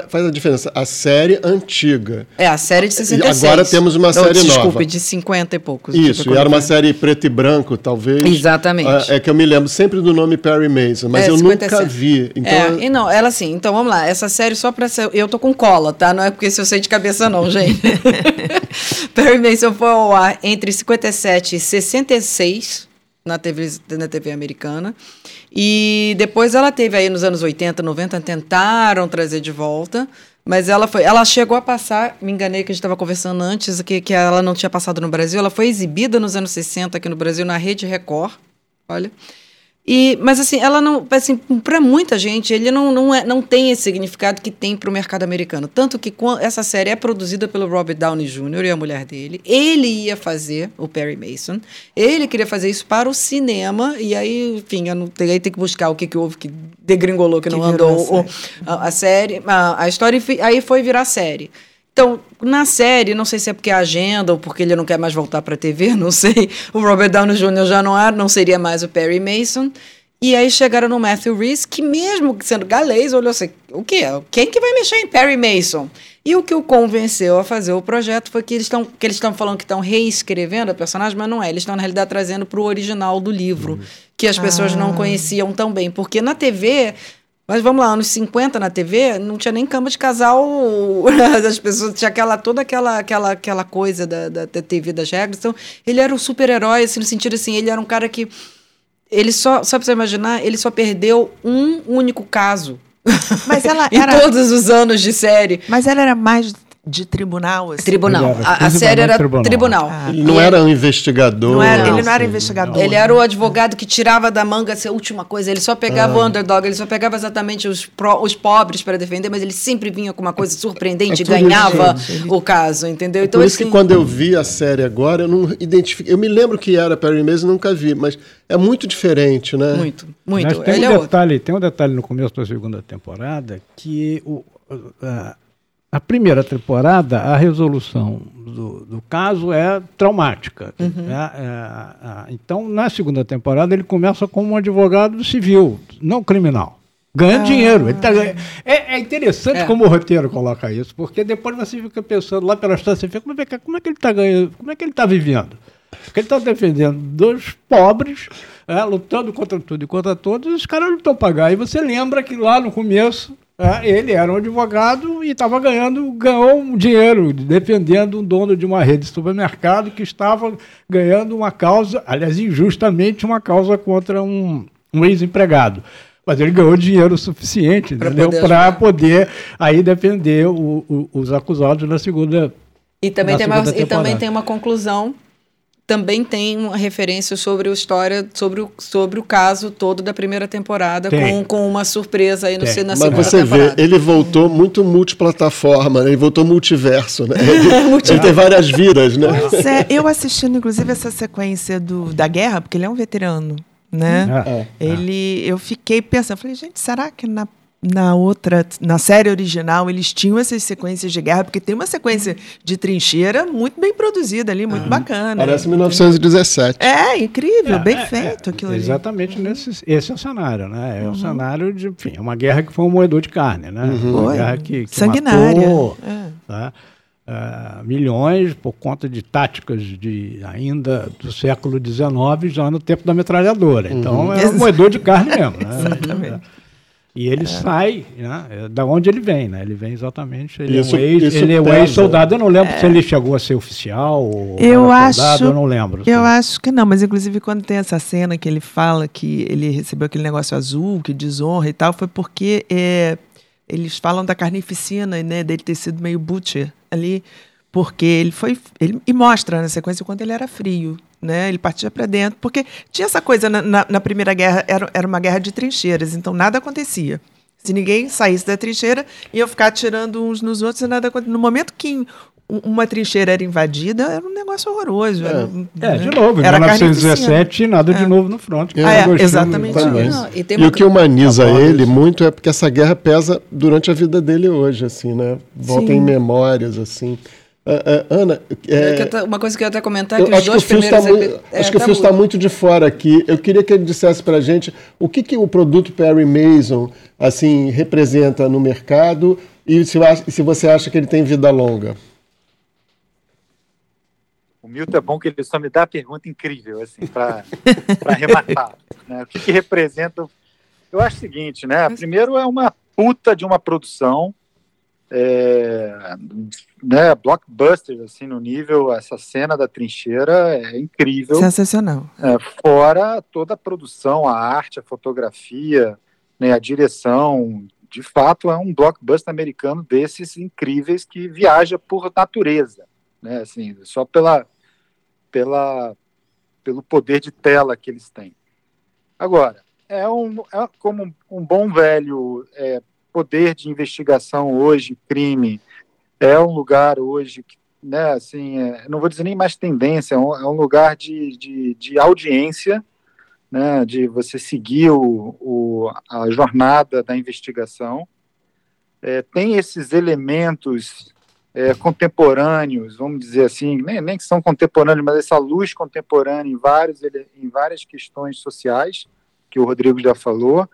faz a diferença. A série antiga. É, a série de 66. E agora temos uma série desculpe, nova. Desculpe, de 50 e poucos. Isso, e era uma série preto e branco, talvez. Exatamente. É, é, que eu me lembro sempre do nome Perry Mason, mas é, eu 57. nunca vi. Então... É, e não, ela assim, então vamos lá. Essa série só para ser... Eu tô com cola, tá? Não é porque se eu sei de cabeça não, gente. Perry Mason foi ao ar entre 57 e 66 na TV, na TV americana. E depois ela teve aí nos anos 80, 90, tentaram trazer de volta. Mas ela foi, ela chegou a passar, me enganei que a gente estava conversando antes, que, que ela não tinha passado no Brasil. Ela foi exibida nos anos 60 aqui no Brasil na Rede Record. Olha. E, mas assim, ela não, assim, para muita gente, ele não, não, é, não tem esse significado que tem para o mercado americano. Tanto que essa série é produzida pelo Robert Downey Jr. e a mulher dele. Ele ia fazer o Perry Mason. Ele queria fazer isso para o cinema. E aí, enfim, eu não, aí tem que buscar o que, que houve que degringolou, que, que não andou a série, a, a, série, a, a história. Aí foi virar série. Então, na série, não sei se é porque é agenda ou porque ele não quer mais voltar para a TV, não sei. O Robert Downey Jr. já não, era, não seria mais o Perry Mason. E aí chegaram no Matthew Rhys, que mesmo sendo galês, olhou assim, o quê? Quem que vai mexer em Perry Mason? E o que o convenceu a fazer o projeto foi que eles estão que eles estão falando que estão reescrevendo a personagem, mas não é. Eles estão, na realidade, trazendo para o original do livro, que as pessoas ah. não conheciam tão bem. Porque na TV, mas vamos lá, anos 50 na TV, não tinha nem cama de casal. As pessoas tinha aquela, toda aquela, aquela, aquela coisa da, da, da TV das regras. Então, ele era um super-herói, assim, no sentido assim, ele era um cara que. Ele só, só pra você imaginar, ele só perdeu um único caso. Mas ela em era... todos os anos de série. Mas ela era mais de tribunal. Assim. Tribunal. A, a série era tribunal. tribunal. Ah, ele não era um investigador. Não era, ele não era investigador. Ele era o advogado que tirava da manga essa última coisa. Ele só pegava ah. o underdog, ele só pegava exatamente os, pro, os pobres para defender, mas ele sempre vinha com uma coisa surpreendente e é ganhava o caso, entendeu? É então, por isso assim, que quando eu vi a série agora, eu não identifiquei. Eu me lembro que era Perry Mason, nunca vi, mas é muito diferente, né? Muito, muito. Mas tem, ele um é detalhe, tem um detalhe no começo da segunda temporada que o, a, a primeira temporada, a resolução do, do caso é traumática. Uhum. É, é, é, então, na segunda temporada, ele começa como um advogado civil, não criminal. Ganha ah. dinheiro. Tá, é, é, interessante é. como o roteiro coloca isso, porque depois você fica pensando lá pela história, você fica, como é, como é que ele está ganhando, como é que ele está vivendo? Porque ele está defendendo dos pobres, é, lutando contra tudo e contra todos, e os caras não estão pagando. E você lembra que lá no começo é, ele era um advogado e estava ganhando, ganhou um dinheiro defendendo um dono de uma rede de supermercado que estava ganhando uma causa, aliás, injustamente uma causa contra um, um ex-empregado. Mas ele ganhou dinheiro suficiente para poder, poder, aí defender o, o, os acusados na segunda. E também, tem uma, e também tem uma conclusão também tem uma referência sobre a história, sobre o, sobre o caso todo da primeira temporada, com, com uma surpresa aí no, tem. na Mas você temporada. vê, ele voltou muito multiplataforma, né? ele voltou multiverso, né? Ele, ele tem várias vidas, né? Pois é, eu assistindo, inclusive, essa sequência do, da guerra, porque ele é um veterano, né? É, é. ele, eu fiquei pensando, falei, gente, será que na na outra, na série original, eles tinham essas sequências de guerra, porque tem uma sequência de trincheira muito bem produzida ali, muito uhum. bacana. Parece 1917. É, incrível, é, bem é, feito é, aquilo Exatamente ali. nesse esse é o cenário, né? É uhum. o cenário de, enfim, é uma guerra que foi um moedor de carne, né? Uhum. Uma guerra que, que Sanguinária. Matou, é. tá? Uh, milhões por conta de táticas de ainda do século XIX, já no tempo da metralhadora. Então, uhum. é um moedor de carne mesmo. Né? Exatamente. E ele é. sai, né? É da onde ele vem, né? Ele vem exatamente. Ele isso, é um ex, ele é um ex-soldado. Eu não lembro é. se ele chegou a ser oficial ou eu acho, soldado, eu não lembro. Eu assim. acho que não, mas inclusive quando tem essa cena que ele fala que ele recebeu aquele negócio azul, que desonra e tal, foi porque é, eles falam da carnificina, né? Dele ter sido meio butcher ali, porque ele foi. Ele, e mostra na sequência o quanto ele era frio né? Ele partia para dentro, porque tinha essa coisa na, na, na, Primeira Guerra, era, era uma guerra de trincheiras, então nada acontecia. Se ninguém saísse da trincheira, ia ficar atirando uns nos outros e nada acontecia. No momento que uma trincheira era invadida, era um negócio horroroso. É, era, é né? de novo, em 1917, nada de é. novo no front. Ah, é, exatamente isso. Não, e, e o que humaniza ele muito é porque essa guerra pesa durante a vida dele hoje, assim, né? Volta Sim. em memórias, assim. Uh, uh, Ana, é, uma coisa que eu ia até comentar é que os dois que primeiros... Tá é, acho que o Fio está muito de fora aqui. Eu queria que ele dissesse para a gente o que, que o produto Perry Mason assim, representa no mercado e se, se você acha que ele tem vida longa. O Milton é bom que ele só me dá a pergunta incrível, assim, para arrematar. né? O que, que representa... Eu acho o seguinte, né? Primeiro é uma puta de uma produção é, né, blockbusters assim no nível essa cena da trincheira é incrível. Sensacional. É, fora toda a produção a arte a fotografia né, a direção de fato é um blockbuster americano desses incríveis que viaja por natureza né assim só pela pela pelo poder de tela que eles têm. Agora é um é como um bom velho é, poder de investigação hoje, crime, é um lugar hoje que, né, assim, é, não vou dizer nem mais tendência, é um, é um lugar de, de, de, audiência, né, de você seguir o, o a jornada da investigação. É, tem esses elementos é, contemporâneos, vamos dizer assim, nem, nem que são contemporâneos, mas essa luz contemporânea em, vários, em várias questões sociais, que o Rodrigo já falou,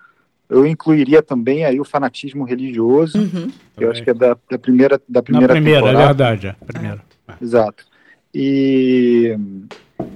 eu incluiria também aí o fanatismo religioso, uhum. que eu acho que é da, da primeira da primeira, Na primeira temporada. é verdade, é. Primeira. É. Exato. E,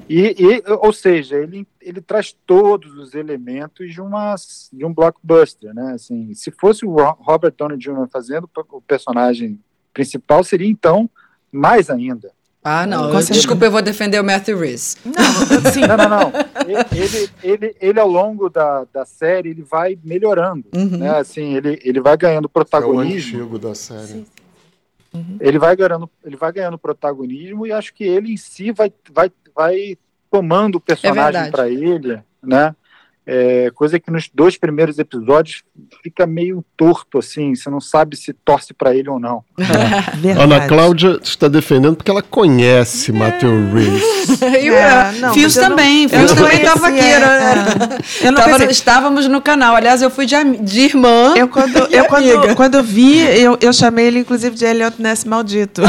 e, e, ou seja, ele, ele traz todos os elementos de, uma, de um blockbuster, né? Assim, se fosse o Robert Downey Jr. fazendo o personagem principal, seria então mais ainda. Ah, não. Eu, desculpa, eu vou defender o Matthew Rhys. Não, assim, não, não, não. Ele, ele, ele, ao longo da, da série, ele vai melhorando. Uhum. Né? Assim, ele, ele vai ganhando protagonismo. É o antigo da série. Sim. uhum. ele vai ganhando, ele vai ganhando protagonismo e acho que ele em si vai, vai, vai tomando o personagem é para ele, né? É, coisa que nos dois primeiros episódios fica meio torto, assim, você não sabe se torce para ele ou não. É, Ana Cláudia está defendendo porque ela conhece é. Matthew Reeves. Eu, é, Fios também, Fios também estava aqui. Era, é. eu Tava, estávamos no canal, aliás, eu fui de, de irmã. Eu, quando, eu, quando, quando eu vi, eu, eu chamei ele, inclusive, de Elliot Ness maldito.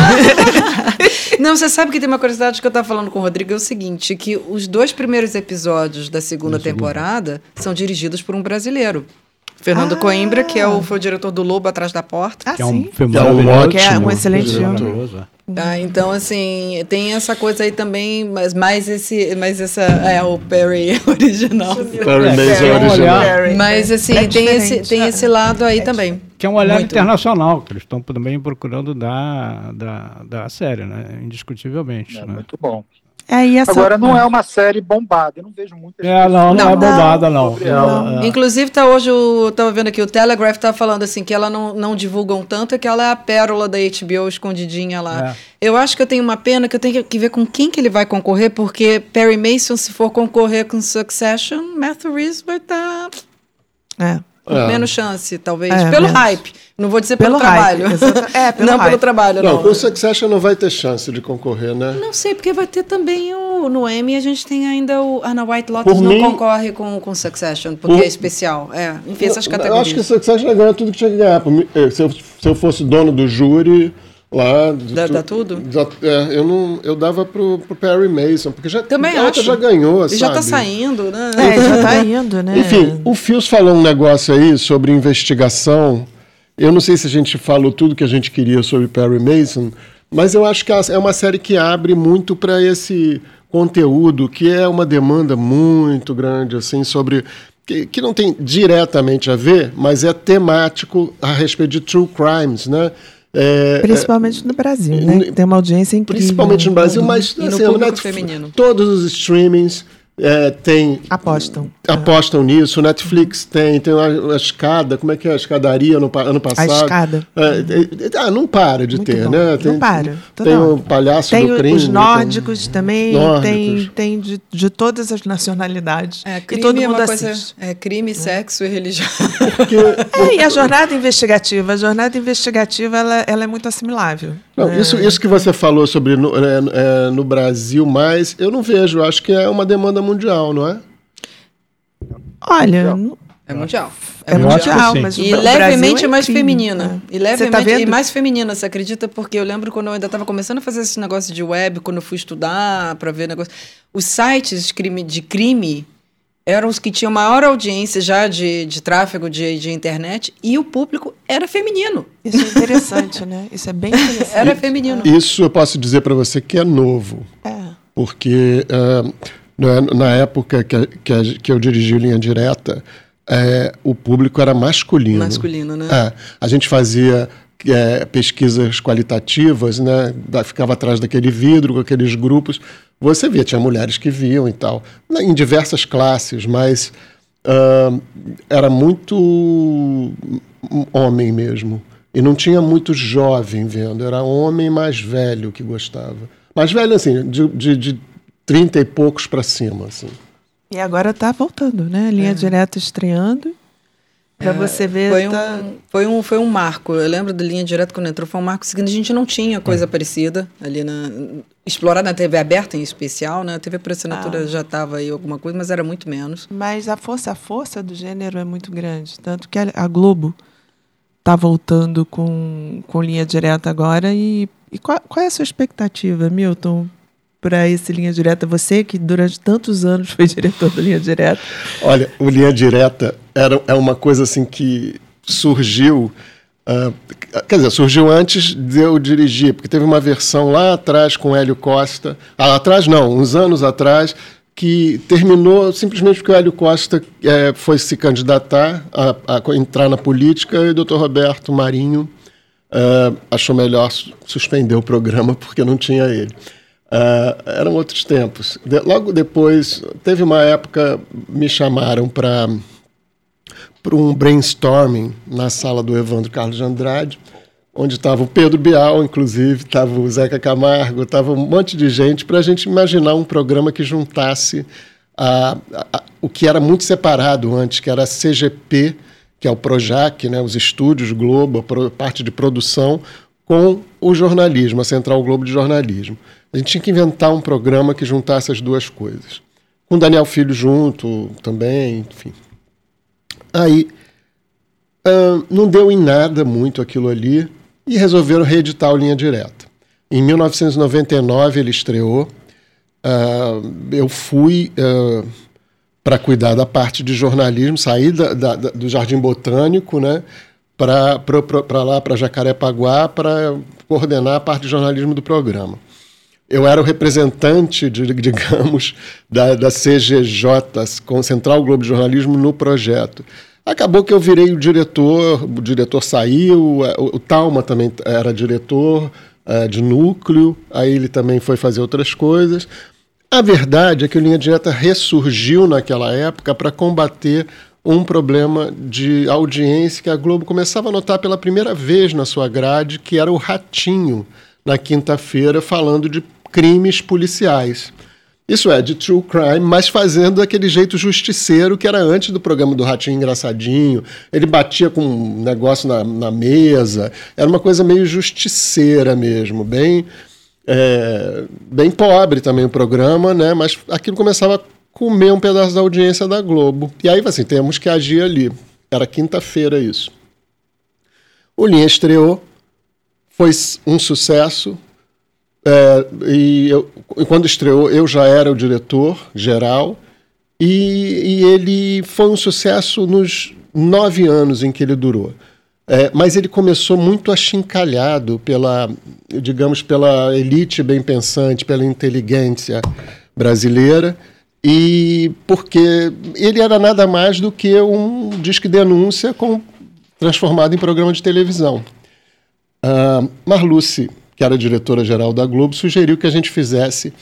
Não, você sabe que tem uma curiosidade que eu estava falando com o Rodrigo, é o seguinte, que os dois primeiros episódios da segunda temporada são dirigidos por um brasileiro. Fernando ah. Coimbra, que é o, foi o diretor do Lobo Atrás da Porta. Ah, que é um filme é que é um excelente filme. Ah, então, assim, tem essa coisa aí também, mas mais esse, mais essa é o Perry original. Perry Mason é, original. Mas assim, é tem esse tem é. esse lado aí também. Que é um olhar Muito. internacional, que eles estão também procurando da, da, da série, né? Indiscutivelmente. É, né? Muito bom. É, essa... Agora não é uma série bombada, eu não vejo muita É, não, não, não, é bombada, não. não. É. Inclusive, tá hoje, eu tava vendo aqui, o Telegraph tá falando assim, que ela não, não divulgam tanto, é que ela é a pérola da HBO escondidinha lá. É. Eu acho que eu tenho uma pena que eu tenho que ver com quem que ele vai concorrer, porque Perry Mason, se for concorrer com Succession, Matthew Reeves vai estar... Tá... É. É. Menos chance, talvez. É, pelo menos. hype. Não vou dizer pelo, pelo trabalho. É, pelo não hype. pelo trabalho, não. Não, o Succession não vai ter chance de concorrer, né? Não sei, porque vai ter também o. No Emmy a gente tem ainda o. Ana White Lotus não mim, concorre com o Succession, porque por, é especial. É, enfim, essas categorias. Eu acho que o Succession vai ganhar tudo que tinha que ganhar. Se eu, se eu fosse dono do júri lá. Dá, dá tudo? é, eu, não, eu dava pro, pro Perry Mason, porque já, Também acho. já ganhou, Ele já tá saindo, né? É, já tá indo, né? Enfim, o Fios falou um negócio aí sobre investigação. Eu não sei se a gente falou tudo que a gente queria sobre Perry Mason, mas eu acho que é uma série que abre muito para esse conteúdo, que é uma demanda muito grande, assim, sobre que, que, não tem diretamente a ver, mas é temático a respeito de true crimes, né? É, principalmente no Brasil, né? Tem uma audiência incrível. Principalmente no Brasil, mas assim, no Netflix, feminino. todos os streamings é, tem apostam apostam uhum. nisso. Netflix tem tem a, a, escada, como é que é a escadaria no ano passado? A escada. É, ah, não para de Muito ter, bom. né? Tem, não para. Tem o palhaço tem do crime. Os nórdicos tem, também nórdicos. tem tem de, de, todas as nacionalidades. É, crime e todo mundo é coisa, é crime, é. sexo e religião. Porque, é, e a jornada investigativa, a jornada investigativa ela, ela é muito assimilável. Não, é. isso, isso que você falou sobre no, é, no Brasil, mas eu não vejo. Acho que é uma demanda mundial, não é? Olha, é mundial. É, mundial, mas E levemente é mais feminina. E tá levemente tá e mais feminina, você acredita? Porque eu lembro quando eu ainda estava começando a fazer esse negócio de web, quando eu fui estudar para ver negócio. Os sites de crime, de crime eram os que tinham maior audiência já de, de tráfego de, de internet e o público era feminino. Isso é interessante, né? Isso é bem interessante. Era feminino. Isso eu posso dizer para você que é novo. É. Porque. Uh? Na época que, que, que eu dirigi Linha Direta, é, o público era masculino. Masculino, né? É, a gente fazia é, pesquisas qualitativas, né? ficava atrás daquele vidro com aqueles grupos. Você via, tinha mulheres que viam e tal, em diversas classes, mas uh, era muito homem mesmo. E não tinha muito jovem vendo, era homem mais velho que gostava. Mais velho, assim, de, de, de 30 e poucos para cima. Assim. E agora está voltando, né? Linha é. direta estreando. Para é, você ver. Foi, tá... um, foi, um, foi um marco. Eu lembro da linha direta quando entrou, foi um marco seguinte. A gente não tinha coisa é. parecida ali na. Explorada na TV aberta em especial, né? A TV por assinatura ah. já estava aí alguma coisa, mas era muito menos. Mas a força, a força do gênero é muito grande. Tanto que a Globo está voltando com, com linha direta agora. E, e qual, qual é a sua expectativa, Milton, para esse Linha Direta? Você que durante tantos anos foi diretor do Linha Direta. Olha, o Linha Direta era, é uma coisa assim que surgiu. Uh, quer dizer, surgiu antes de eu dirigir, porque teve uma versão lá atrás com Hélio Costa. Ah, atrás não, uns anos atrás, que terminou simplesmente porque o Hélio Costa é, foi se candidatar a, a, entrar na política e o doutor Roberto Marinho uh, achou melhor suspender o programa porque não tinha ele. Uh, eram outros tempos. De, logo depois, teve uma época, me chamaram para um brainstorming na sala do Evandro Carlos de Andrade, onde estava o Pedro Bial, inclusive, estava o Zeca Camargo, estava um monte de gente, para a gente imaginar um programa que juntasse a, a, o que era muito separado antes, que era a CGP, que é o Projac, né, os estúdios Globo, a parte de produção, com o jornalismo, a Central Globo de Jornalismo. A gente tinha que inventar um programa que juntasse as duas coisas. Com Daniel Filho junto também, enfim. Aí não deu em nada muito aquilo ali e resolveram reeditar o Linha Direta. Em 1999 ele estreou. Uh, eu fui uh, para cuidar da parte de jornalismo, saí da, da, da, do Jardim Botânico, né, para lá, para Jacarepaguá, para coordenar a parte de jornalismo do programa. Eu era o representante, de, digamos, da, da CGJ, com Central Globo de Jornalismo, no projeto. Acabou que eu virei o diretor, o diretor saiu, é, o, o Talma também era diretor é, de núcleo, aí ele também foi fazer outras coisas. A verdade é que o Linha Direta ressurgiu naquela época para combater um problema de audiência que a Globo começava a notar pela primeira vez na sua grade, que era o Ratinho, na quinta-feira, falando de crimes policiais. Isso é, de true crime, mas fazendo daquele jeito justiceiro que era antes do programa do Ratinho Engraçadinho. Ele batia com um negócio na, na mesa. Era uma coisa meio justiceira mesmo, bem, é, bem pobre também o programa, né? Mas aquilo começava a comer um pedaço da audiência da Globo. E aí, assim, temos que agir ali. Era quinta-feira isso. O Linha estreou, foi um sucesso, é, e, eu, e, quando estreou, eu já era o diretor geral, e, e, ele foi um sucesso nos nove anos em que ele durou. É, mas ele começou muito achincalhado pela, digamos, pela elite bem pensante, pela inteligência brasileira, e porque ele era nada mais do que um disque denúncia com, transformado em programa de televisão. Uh, Marluce que era diretora-geral da Globo, sugeriu que a gente fizesse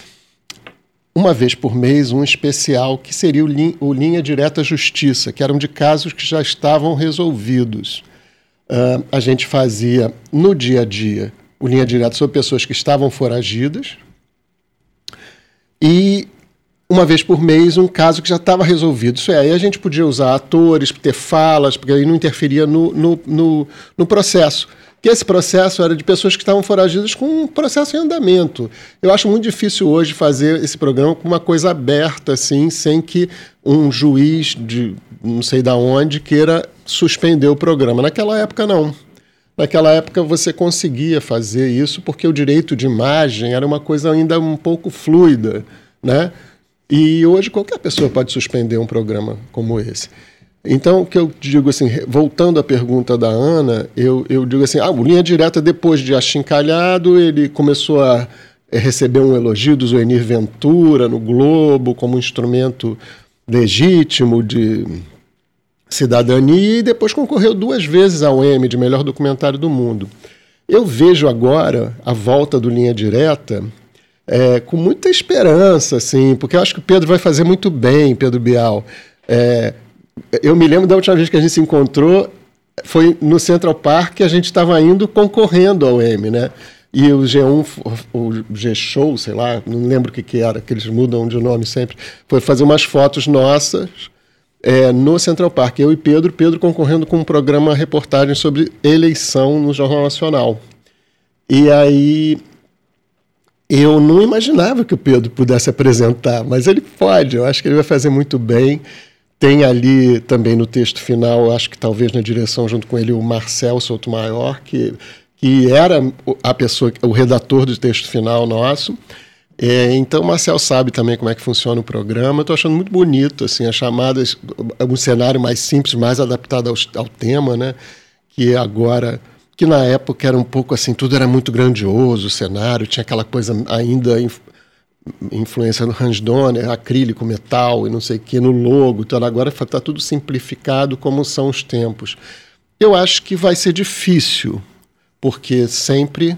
uma vez por mês um especial que seria o, Lin o Linha Direta Justiça, que eram de casos que já estavam resolvidos. Uh, a gente fazia no dia a dia o Linha Direta sobre pessoas que estavam foragidas e uma vez por mês um caso que já estava resolvido. Isso é, aí a gente podia usar atores, ter falas, porque aí não interferia no, no, no, no processo que esse processo era de pessoas que estavam foragidas com um processo em andamento. Eu acho muito difícil hoje fazer esse programa com uma coisa aberta, assim, sem que um juiz de não sei da onde queira suspender o programa. Naquela época, não. Naquela época você conseguia fazer isso porque o direito de imagem era uma coisa ainda um pouco fluida, né? E hoje qualquer pessoa pode suspender um programa como esse. Então, o que eu digo assim, voltando à pergunta da Ana, eu, eu digo assim, ah, o Linha Direta, depois de achincalhado, ele começou a eh, receber um elogio do Zuenir Ventura no Globo como um instrumento legítimo de cidadania e depois concorreu duas vezes ao Emmy de melhor documentário do mundo. Eu vejo agora a volta do Linha Direta é, com muita esperança, assim, porque eu acho que o Pedro vai fazer muito bem, Pedro Bial. É, eu me lembro da última vez que a gente se encontrou, foi no Central Park a gente estava indo concorrendo ao M, né? E o G1, o G-Show, sei lá, não lembro o que, que era, que eles mudam de nome sempre, foi fazer umas fotos nossas é, no Central Park. Eu e Pedro, Pedro concorrendo com um programa reportagem sobre eleição no Jornal Nacional. E aí eu não imaginava que o Pedro pudesse apresentar, mas ele pode, eu acho que ele vai fazer muito bem. Tem ali também no texto final, acho que talvez na direção, junto com ele, o Marcel Souto-Maior, que, que era a pessoa, o redator do texto final nosso. É, então, o Marcel sabe também como é que funciona o programa. Estou achando muito bonito, assim, as chamadas, um cenário mais simples, mais adaptado ao, ao tema, né? Que agora que na época era um pouco assim, tudo era muito grandioso, o cenário, tinha aquela coisa ainda influência no Hans Donner, acrílico, metal e não sei o que, no logo. Então agora está tudo simplificado como são os tempos. Eu acho que vai ser difícil, porque sempre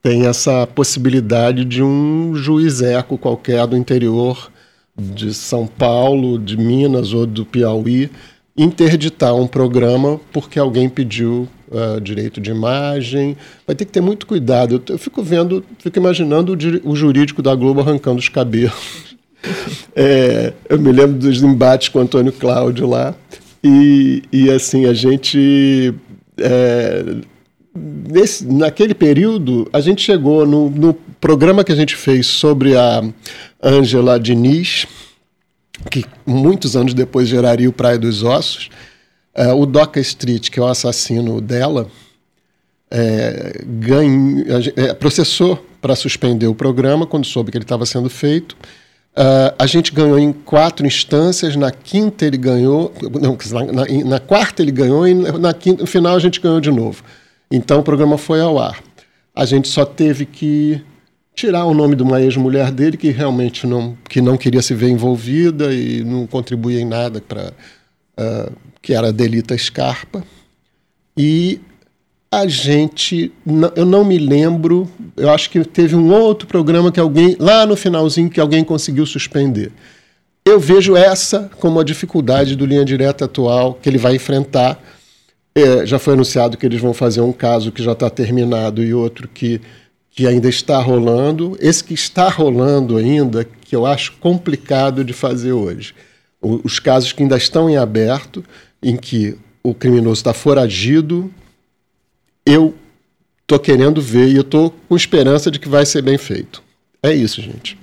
tem essa possibilidade de um juiz eco qualquer do interior de São Paulo, de Minas ou do Piauí interditar um programa porque alguém pediu uh, direito de imagem. Vai ter que ter muito cuidado. Eu, eu fico vendo, fico imaginando o, o, jurídico da Globo arrancando os cabelos. É, eu me lembro dos embates com o Antônio Cláudio lá. E, e assim, a gente. É, nesse, naquele período, a gente chegou no, no programa que a gente fez sobre a Ângela Diniz que muitos anos depois geraria o Praia dos Ossos. É, o Doca Street, que é o assassino dela, é, é, processou para suspender o programa quando soube que ele estava sendo feito. Uh, a gente ganhou em quatro instâncias, na quinta ele ganhou, não, na, na, na quarta ele ganhou e na quinta, no final a gente ganhou de novo. Então o programa foi ao ar. A gente só teve que tirar o nome de uma ex-mulher dele que realmente não, que não queria se ver envolvida e não contribuía em nada para uh, ah, que era Delita Scarpa. E a gente eu não me lembro eu acho que teve um outro programa que alguém lá no finalzinho que alguém conseguiu suspender. Eu vejo essa como a dificuldade do linha direta atual que ele vai enfrentar. É, já foi anunciado que eles vão fazer um caso que já está terminado e outro que que ainda está rolando, esse que está rolando ainda, que eu acho complicado de fazer hoje. Os casos que ainda estão em aberto, em que o criminoso está foragido, eu estou querendo ver e eu estou com esperança de que vai ser bem feito. É isso, gente.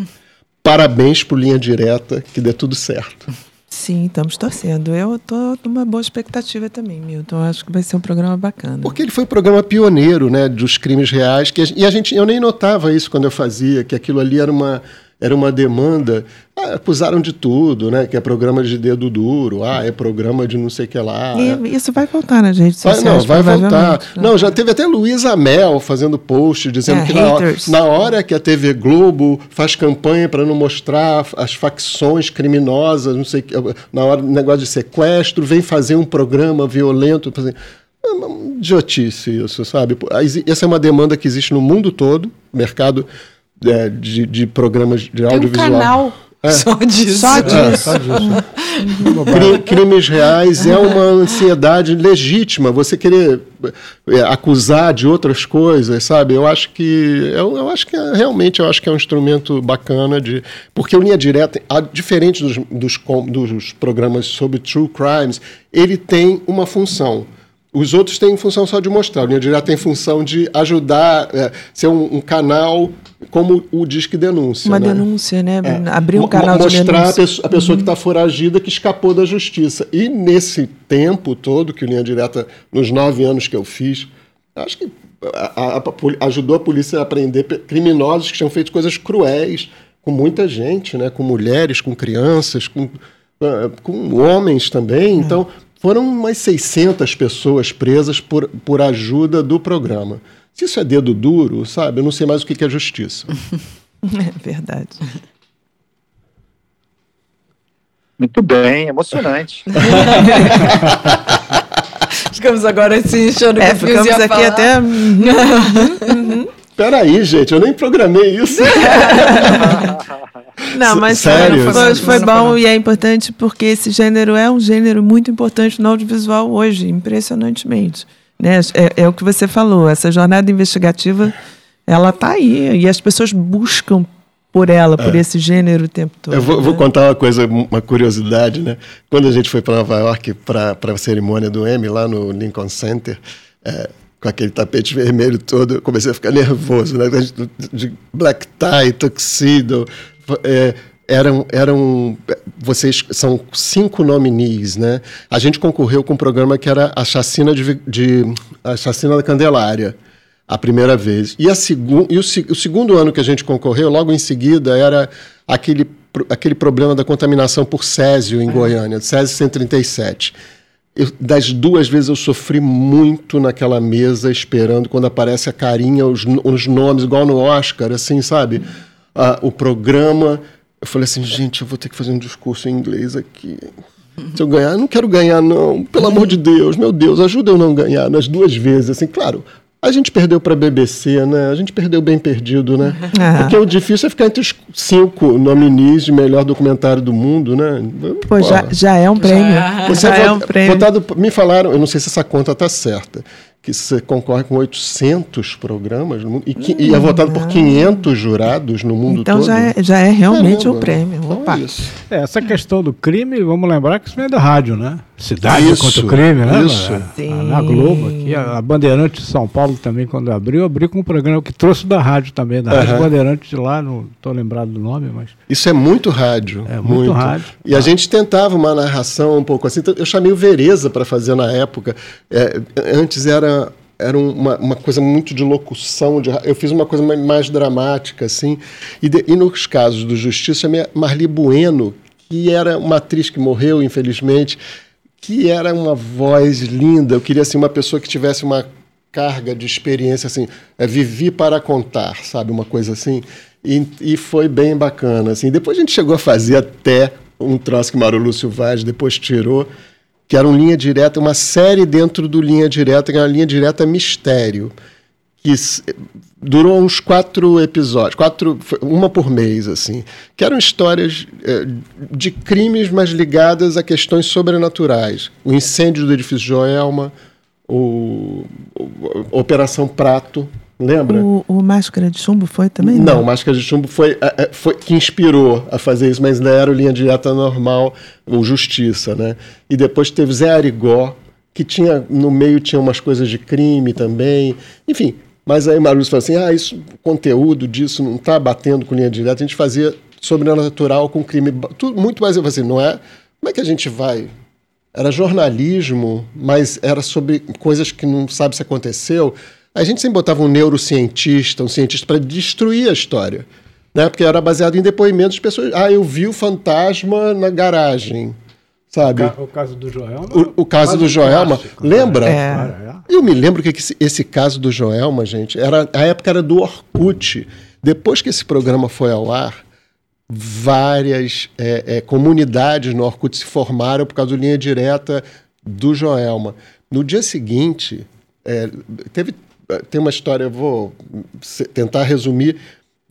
Parabéns por linha direta, que dê tudo certo. Sim, estamos torcendo. Eu estou numa boa expectativa também, Milton. Acho que vai ser um programa bacana. Porque ele foi um programa pioneiro, né, dos crimes reais, que, e a gente, eu nem notava isso quando eu fazia, que aquilo ali era uma era uma demanda. Ah, acusaram de tudo, né? Que é programa de dedo duro, ah, é programa de não sei o que lá. E é... isso vai voltar nas redes sociais. Vai, não, vai voltar. Né? Não, já teve até Luísa Mel fazendo post dizendo é, que na hora, na hora, que a TV Globo faz campanha para não mostrar as facções criminosas, não sei na hora do negócio de sequestro, vem fazer um programa violento. Fazer... É uma idiotice isso, sabe? Essa é uma demanda que existe no mundo todo, mercado é, de, de, programas de audiovisual. Tem um canal é. só disso. Só disso. É, só disso. Crimes reais é uma ansiedade legítima. Você querer é, acusar de outras coisas, sabe? Eu acho que eu, eu acho que é, realmente eu acho que é um instrumento bacana de porque o linha direta, diferente dos, dos, dos programas sobre true crimes, ele tem uma função. Os outros têm função só de mostrar. O Linha Direta tem função de ajudar, é, ser um, um, canal como o Disque Denúncia. Uma né? denúncia, né? É. Abrir um canal Mo mostrar de denúncia. a pessoa, a pessoa uhum. que está foragida, que escapou da justiça. E nesse tempo todo que o Linha Direta, nos nove anos que eu fiz, acho que a, a, ajudou a polícia a prender criminosos que tinham feito coisas cruéis com muita gente, né? com mulheres, com crianças, com, com homens também. É. Então, foram umas 600 pessoas presas por, por ajuda do programa. Se isso é dedo duro, sabe, eu não sei mais o que é justiça. é verdade. Muito bem, emocionante. Ficamos agora assim, achando é, que ficamos aqui falar. até. Uhum. Peraí, gente, eu nem programei isso. Não, mas Sério? foi, foi bom e é importante porque esse gênero é um gênero muito importante no audiovisual hoje, impressionantemente. Né? É, é o que você falou, essa jornada investigativa, ela está aí e as pessoas buscam por ela, por é. esse gênero o tempo todo. Eu vou, né? vou, contar uma coisa, uma curiosidade, né? Quando a gente foi para Nova York para a cerimônia do Emmy lá no Lincoln Center, é, com aquele tapete vermelho todo, eu comecei a ficar nervoso, né? De black tie, tuxedo, é, eram, eram. Vocês são cinco nominees, né? A gente concorreu com um programa que era a chacina, de, de a chacina da Candelária, a primeira vez. E, a segu, e o, o segundo ano que a gente concorreu, logo em seguida, era aquele, aquele problema da contaminação por césio em. Goiânia, Césio 137. Eu, das duas vezes eu sofri muito naquela mesa, esperando quando aparece a carinha, os, os nomes, igual no Oscar, assim, sabe? Ah, o programa. Eu falei assim, gente, eu vou ter que fazer um discurso em inglês aqui. Se eu ganhar, eu não quero ganhar, não. Pelo amor de Deus, meu Deus, ajuda eu não ganhar nas duas vezes. Assim, claro, A gente perdeu para a BBC, né? A gente perdeu bem perdido, né? Ah. Porque o difícil é ficar entre os cinco nominees de melhor documentário do mundo, né? Pô, já, já é um prêmio. Já, já é um prêmio. Votado, me falaram, eu não sei se essa conta está certa, que você concorre com 800 programas no mundo, e, que, hum, e é votado por 500 jurados no mundo então todo. Então já é, já é realmente Caramba. um prêmio. Então Opa. É, essa questão do crime, vamos lembrar que isso vem da rádio, né? Cidade isso, contra o crime, né? Isso. Na Globo aqui, a Bandeirante de São Paulo também, quando abriu, abriu com um programa que trouxe da rádio também, da uhum. Rádio Bandeirante de lá, não estou lembrado do nome, mas... Isso é muito rádio. É muito, muito. rádio. E ah. a gente tentava uma narração um pouco assim, então eu chamei o Vereza para fazer na época. É, antes era era uma, uma coisa muito de locução. De, eu fiz uma coisa mais, dramática, assim. E, de, e, nos casos do Justiça, a Marli Bueno, que era uma atriz que morreu, infelizmente, que era uma voz linda. Eu queria assim, uma pessoa que tivesse uma carga de experiência, assim, é, vivi para contar, sabe? Uma coisa assim. E, e foi bem bacana. Assim. Depois a gente chegou a fazer até um troço que Mauro Lúcio Vaz depois tirou que era um linha direta, uma série dentro do linha direta, que era uma linha direta mistério, que durou uns quatro episódios, quatro, uma por mês, assim, que eram histórias é, de crimes, mas ligadas a questões sobrenaturais. O incêndio do edifício Joelma, o, o Operação Prato, Lembra? O, o, Máscara de Chumbo foi também? Não, não, Máscara de Chumbo foi, é, é, foi que inspirou a fazer isso, mas ainda era o Linha Direta Normal, ou Justiça, né? E depois teve Zé Arigó, que tinha, no meio tinha umas coisas de crime também. Enfim, mas aí Marluz falou assim, ah, isso, o conteúdo disso não está batendo com Linha Direta, a gente fazia sobrenatural com crime, tudo, muito mais, eu falei assim, não é? Como é que a gente vai era jornalismo, mas era sobre coisas que não sabe se aconteceu. A gente sempre botava um neurocientista, um cientista para destruir a história. Né? Porque era baseado em depoimentos de pessoas. Ah, eu vi o fantasma na garagem. Sabe? O, caso do Joelma. O, o caso do Joelma. Clássico, né? lembra? É. Eu me lembro que esse, esse caso do Joelma, gente, era, a época era do Orkut. Depois que esse programa foi ao ar, várias é, é, comunidades no Orkut se formaram por causa do linha direta do Joelma. No dia seguinte, é, teve tem uma história, eu vou tentar resumir,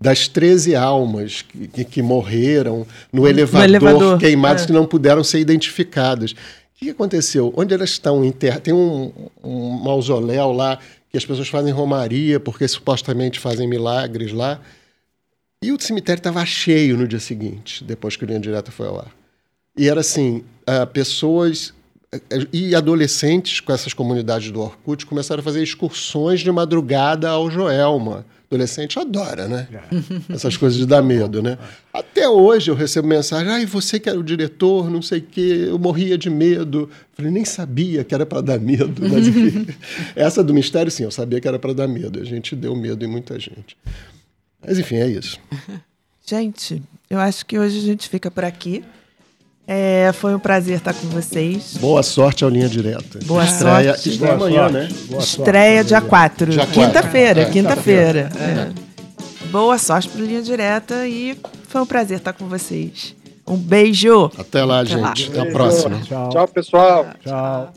das 13 almas que, que, morreram no elevador, no elevador. queimadas é. que não puderam ser identificadas. O que aconteceu? Onde elas estão enterradas? Tem um, um mausoléu lá que as pessoas fazem romaria porque supostamente fazem milagres lá. E o cemitério estava cheio no dia seguinte, depois que o Linha Direta foi ao ar. E era assim, uh, pessoas e adolescentes com essas comunidades do Orkut começaram a fazer excursões de madrugada ao Joelma. Adolescente adora, né? É. Essas coisas de dar medo, né? Até hoje eu recebo mensagem, ai, você que era o diretor, não sei o quê, eu morria de medo. Falei, nem sabia que era para dar medo. Mas enfim, essa do mistério, sim, eu sabia que era para dar medo. A gente deu medo em muita gente. Mas enfim, é isso. Gente, eu acho que hoje a gente fica por aqui. É, foi um prazer estar com vocês. Boa sorte ao Linha Direta. Boa Estreia, sorte. Estreia amanhã, né? Boa Estreia dia 4. Quinta-feira, é, quinta-feira. É. Boa sorte para Linha Direta e foi um prazer estar com vocês. Um beijo. Até lá, Até gente. Lá. Até a próxima. Tchau, Tchau pessoal. Tchau.